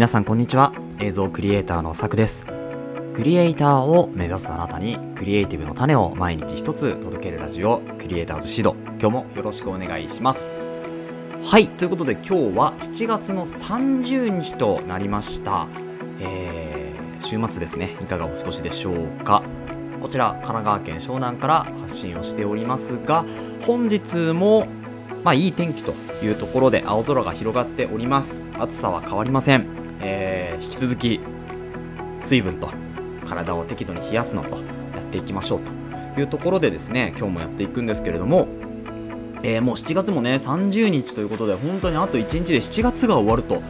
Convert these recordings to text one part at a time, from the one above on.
皆さんこんにちは。映像クリエイターのさくです。クリエイターを目指すあなたにクリエイティブの種を毎日一つ届けるラジオクリエイターズシード。今日もよろしくお願いします。はいということで今日は7月の30日となりました、えー、週末ですね。いかがお過ごしでしょうか。こちら神奈川県湘南から発信をしておりますが本日もまあいい天気というところで青空が広がっております。暑さは変わりません、引き続き水分と体を適度に冷やすのとやっていきましょうというところでですね今日もやっていくんですけれどもえーもう7月もね30日ということで本当にあと1日で7月が終わると。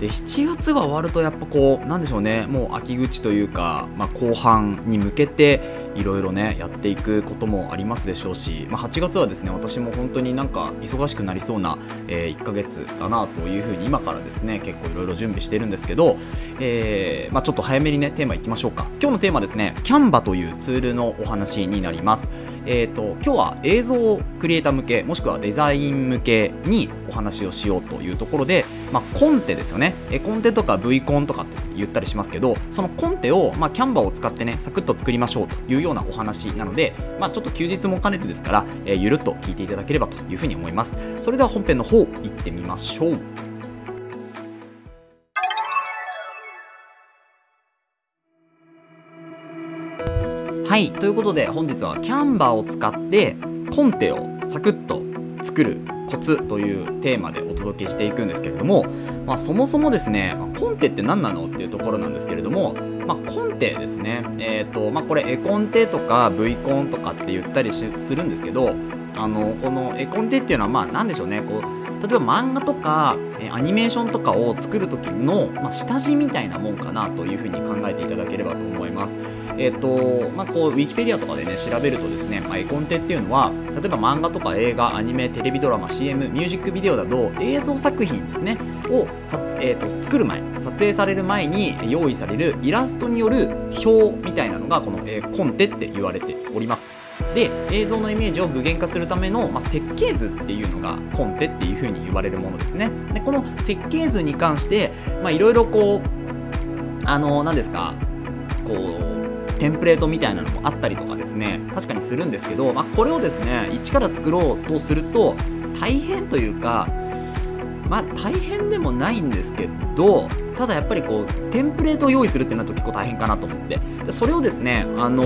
で7月が終わるとやっぱこうなんでしょうねもう秋口というか、まあ、後半に向けていろいろねやっていくこともありますでしょうし、まあ、8月はですね私も本当になんか忙しくなりそうな、え1ヶ月だなというふうに今からですね結構いろいろ準備してるんですけど、えーまあ、ちょっと早めにねテーマいきましょうか。今日のテーマですねキャンバというツールのお話になります。えー、と今日は映像クリエイター向けもしくはデザイン向けにお話をしようというところで、まあ、コンテですよね。えコンテとか V コンとかって言ったりしますけどそのコンテを、まあ、キャンバーを使ってねサクッと作りましょうというようなお話なので、まあ、ちょっと休日も兼ねてですから、えーゆるっと聞いていただければというふうに思います。それでは本編の方行ってみましょう。はい。ということで本日はキャンバーを使ってコンテをサクッと作るコツというテーマでお届けしていくんですけれども、まあ、そもそもですね、まコンテって何なのっていうところなんですけれども、まあ、コンテですね、えーとまあ、これ絵コンテとか V コンとかって言ったりするんですけどあのこの絵コンテっていうのはまあ何でしょうね。こう例えば漫画とかえアニメーションとかを作る時の、まあ、下地みたいなもんかなというふうに考えていただければと思います。えっ、とまあこうウィキペディアとかでね調べるとですね、まあ、絵コンテっていうのは例えば漫画とか映画アニメテレビドラマ CM ミュージックビデオなど映像作品ですねを撮、えー、と作る前撮影される前に用意されるイラストによる表みたいなのがこの、えコンテって言われております。で映像のイメージを具現化するための、まあ、設計図っていうのがコンテっていう風に言われるものですね。でこの設計図に関していろいろこうあの何ですかこうテンプレートみたいなのもあったりとかですね確かにするんですけど、まあ、これをですね一から作ろうとすると大変というかまあ大変でもないんですけどただやっぱりこうテンプレートを用意するってなると結構大変かなと思って。でそれをですねあの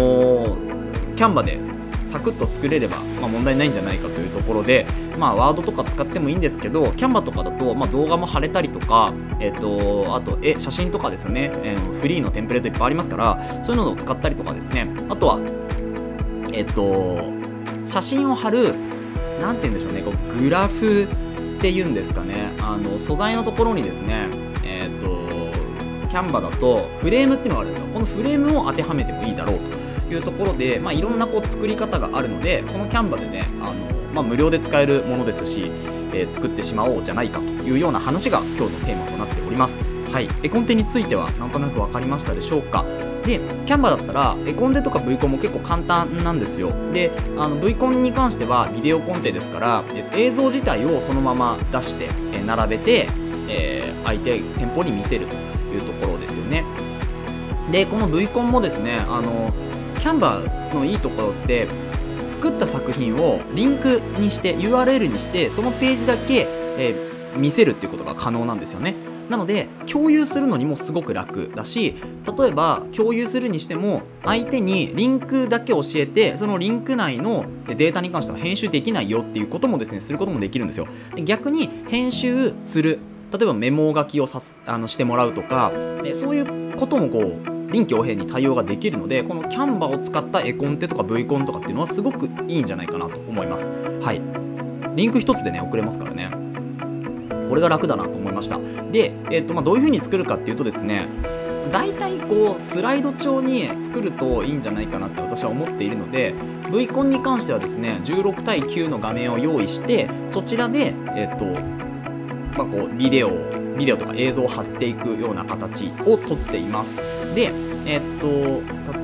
ーキャンバでサクッと作れれば、まあ、問題ないんじゃないかというところで、まあ、ワードとか使ってもいいんですけどキャンバとかだと、まあ、動画も貼れたりとか、えっとあと絵写真とかですよね、えーフリーのテンプレートいっぱいありますからそういうのを使ったりとかですね。あとはえっと写真を貼るなんて言うんでしょうね。こうグラフっていうんですかね。あの素材のところにですねえっとキャンバだとフレームっていうのがあるんですよ。このフレームを当てはめてもいいだろうと。いうところで、まあ、いろんなこう作り方があるのでこのキャンバでねあの、まあ、無料で使えるものですし、えー作ってしまおうじゃないかというような話が今日のテーマとなっております。はい。絵コンテについてはなんとなく分かりましたでしょうか。でキャンバだったら絵コンテとか V コンも結構簡単なんですよ。であの V コンに関してはビデオコンテですから映像自体をそのまま出して並べて、えー相手先方に見せるというところですよね。でこの V コンもですねあのキャンバーのいいところって作った作品をリンクにして URL にしてそのページだけ、えー見せるっていうことが可能なんですよね。なので共有するのにもすごく楽だし例えば共有するにしても相手にリンクだけ教えてそのリンク内のデータに関しては編集できないよっていうこともですねすることもできるんですよ。で逆に編集する。例えばメモ書きをさすあのしてもらうとかそういうこともこう臨機応変に対応ができるのでこのキャンバーを使った絵コンテとか V コンとかっていうのはすごくいいんじゃないかなと思います。はい。リンク一つでね送れますからね。これが楽だなと思いました。で、えっとまあ、どういう風に作るかっていうとですね大体こうスライド調に作るといいんじゃないかなって私は思っているので V コンに関してはですね16対9の画面を用意してそちらでえっとまあ、こうビデオビデオとか映像を貼っていくような形をとっています。でえっと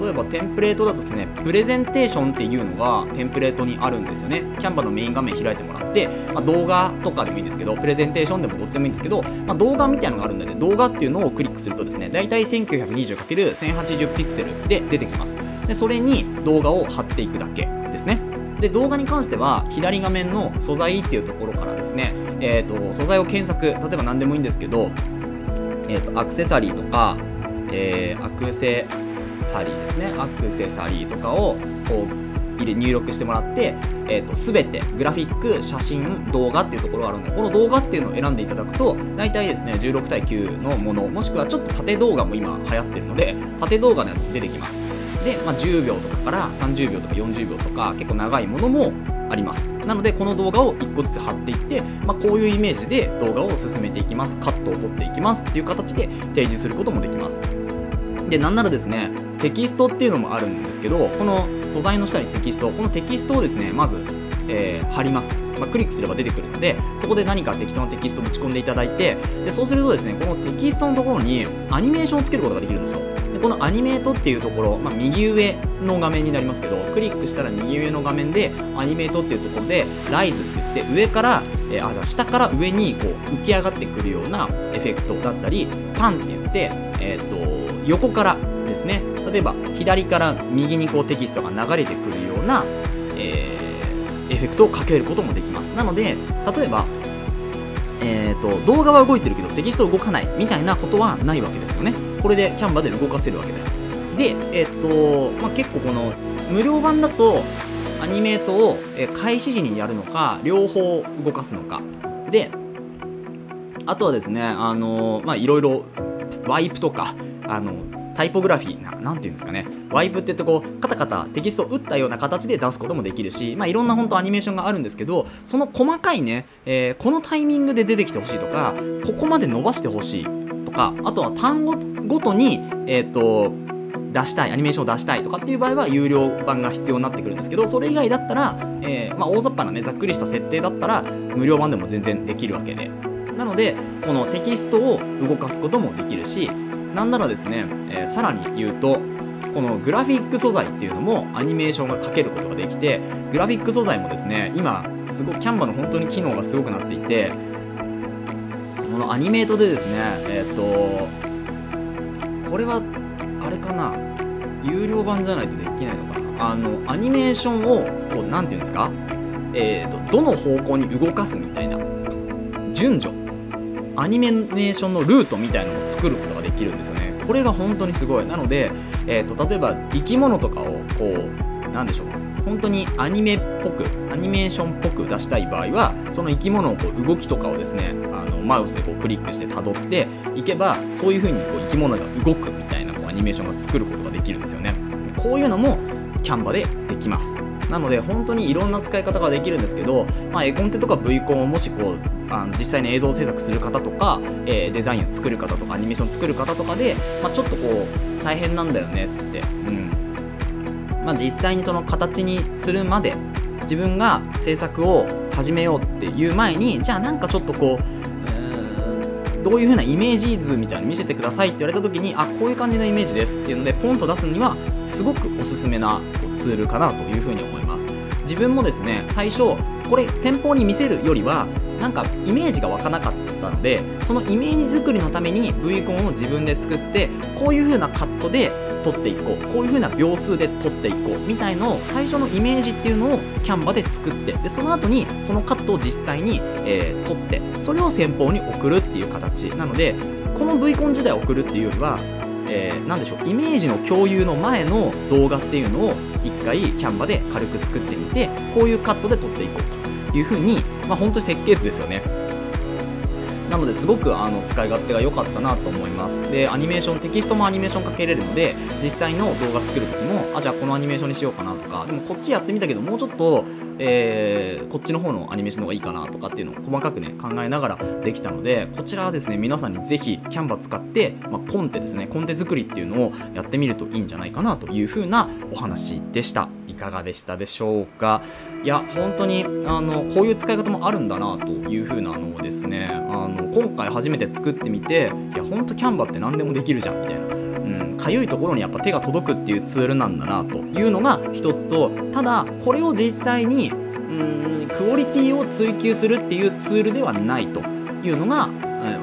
例えばテンプレートだとですねプレゼンテーションっていうのがテンプレートにあるんですよね。キャンバのメイン画面開いてもらって、まあ、動画とかでもいいんですけどプレゼンテーションでもどっちでもいいんですけど、まあ、動画みたいなのがあるんでね動画っていうのをクリックするとですね大体 1920×1080 ピクセルで出てきます。でそれに動画を貼っていくだけですね。で動画に関しては左画面の素材っていうところからですね、えーと、素材を検索例えば何でもいいんですけど、えーと、アクセサリーとか、えー、アクセサリーですね。アクセサリーとかをこう入れ入力してもらって、えーと、全てグラフィック写真動画っていうところがあるのでこの動画っていうのを選んでいただくと大体ですね16対9のものもしくはちょっと縦動画も今流行ってるので縦動画のやつも出てきます。で、まあ、10秒とかから30秒とか40秒とか結構長いものもあります。なのでこの動画を1個ずつ貼っていって、まあ、こういうイメージで動画を進めていきます。カットを取っていきますっていう形で提示することもできます。でなんならですねテキストっていうのもあるんですけどこの素材の下にテキストこのテキストをですねまず、えー、貼ります。まあ、クリックすれば出てくるのでそこで何か適当なテキストを打ち込んでいただいてでそうするとですねこのテキストのところにアニメーションをつけることができるんですよ。でこのアニメートっていうところ、まあ、右上の画面になりますけどクリックしたら右上の画面でアニメートっていうところでライズって言って上から、えー、あ下から上にこう浮き上がってくるようなエフェクトだったりパンって言って、えーと、横からですね例えば左から右にこうテキストが流れてくるような、えー、エフェクトをかけることもできますなので例えばえーと、動画は動いてるけどテキスト動かないみたいなことはないわけですよね。これでキャンバで動かせるわけです。で、えっ、ー、と、まあ、結構この無料版だとアニメートを開始時にやるのか両方動かすのかであとはですねあのまあいろいろワイプとかあのタイポグラフィーな、なんていうんですかね。ワイプって言ってこう、カタカタテキストを打ったような形で出すこともできるし、まあいろんな本当アニメーションがあるんですけど、その細かいね、えー、このタイミングで出てきてほしいとか、ここまで伸ばしてほしいとか、あとは単語ごとに、えっ、ー、と、出したい、アニメーションを出したいとかっていう場合は有料版が必要になってくるんですけど、それ以外だったら、えー、まあ大雑把なね、ざっくりした設定だったら、無料版でも全然できるわけで。なので、このテキストを動かすこともできるし、なんならですね、えー、さらに言うとこのグラフィック素材っていうのもアニメーションがかけることができてグラフィック素材もですね今すごキャンバの本当に機能がすごくなっていてこのアニメートでですねえっ、ー、とこれはあれかな有料版じゃないとできないのかなあのアニメーションをこう何て言うんですかえーと、どの方向に動かすみたいな順序アニメーションのルートみたいなのを作ることできるんですよね。これが本当にすごい。なので、えーと、例えば生き物とかをこうなんでしょう。本当にアニメっぽくアニメーションっぽく出したい場合はその生き物をこう動きとかをですねあのマウスでこうクリックしてたどっていけばそういう風にこう生き物が動くみたいなこうアニメーションが作ることができるんですよね。こういうのもキャンバでできます。なので本当にいろんな使い方ができるんですけど、まあ、絵コンテとか V コンをもしこうあの実際に映像制作する方とか、えー、デザインを作る方とかアニメーション作る方とかで、まあ、ちょっとこう大変なんだよねって、うん。まあ、実際にその形にするまで自分が制作を始めようっていう前にじゃあなんかちょっとこうどういう風なイメージ図みたいなの見せてくださいって言われた時にあこういう感じのイメージですっていうのでポンと出すにはすごくおすすめなツールかなという風に思います。自分もですね最初これ先方に見せるよりはなんかイメージが湧かなかったのでそのイメージ作りのために V コンを自分で作ってこういう風なカットで撮っていこう。こういう風な秒数で撮っていこう。みたいのを最初のイメージっていうのをキャンバで作って。でその後にそのカットを実際に、えー、撮って。それを先方に送るっていう形。なのでこの V コン時代送るっていうよりはえー、でしょう。イメージの共有の前の動画っていうのを一回キャンバで軽く作ってみてこういうカットで撮っていこうというふうに、まあ、本当に設計図ですよね。なのですごくあの使い勝手が良かったなと思います。でアニメーションテキストもアニメーションかけれるので実際の動画作る時もあじゃあこのアニメーションにしようかなとかでもこっちやってみたけどもうちょっとえー、こっちの方のアニメーションの方がいいかなとかっていうのを細かくね考えながらできたのでこちらはですね皆さんにぜひキャンバ使って、まあ、コンテですねコンテ作りっていうのをやってみるといいんじゃないかなという風なお話でした。いかがでしたでしょうか？いや本当にあのこういう使い方もあるんだなという風なのをですねあの今回初めて作ってみていや本当キャンバって何でもできるじゃんみたいな。かゆいところにやっぱ手が届くっていうツールなんだなというのが一つとただこれを実際にうーんクオリティを追求するっていうツールではないというのが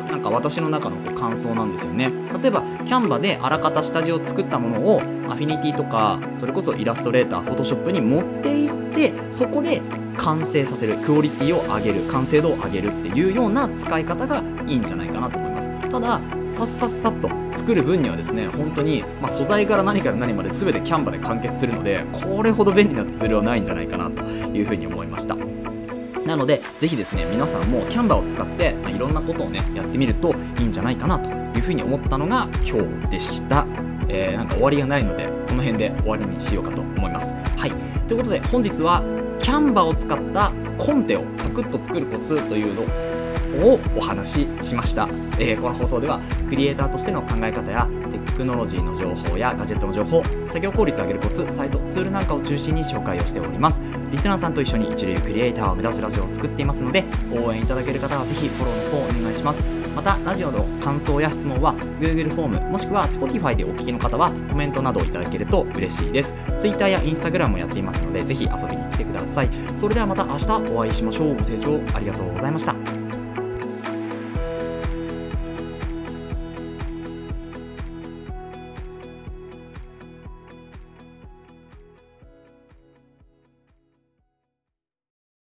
なんか私の中の感想なんですよね。例えばキャンバであらかた下地を作ったものをアフィニティとかそれこそイラストレーターフォトショップに持っていってそこで完成させるクオリティを上げる完成度を上げるっていうような使い方がいいんじゃないかなと思います。たださっさっさっと作る分にはですね本当に、まあ、素材から何から何まで全てキャンバで完結するのでこれほど便利なツールはないんじゃないかなというふうに思いましたなので、ぜひですね、皆さんもキャンバを使って、まあ、いろんなことをね、やってみるといいんじゃないかなというふうに思ったのが今日でした。えー、なんか終わりがないので、この辺で終わりにしようかと思います。はい。ということで、本日はキャンバを使ったコンテをサクッと作るコツというのをお話ししました、えー、この放送ではクリエイターとしての考え方やテクノロジーの情報やガジェットの情報作業効率を上げるコツサイトツールなんかを中心に紹介をしております。リスナーさんと一緒に一流クリエイターを目指すラジオを作っていますので応援いただける方はぜひフォローの方お願いします。またラジオの感想や質問は Google フォームもしくは Spotify でお聞きの方はコメントなどをいただけると嬉しいです。Twitter や Instagram もやっていますのでぜひ遊びに来てください。それではまた明日お会いしましょう。ご清聴ありがとうございました。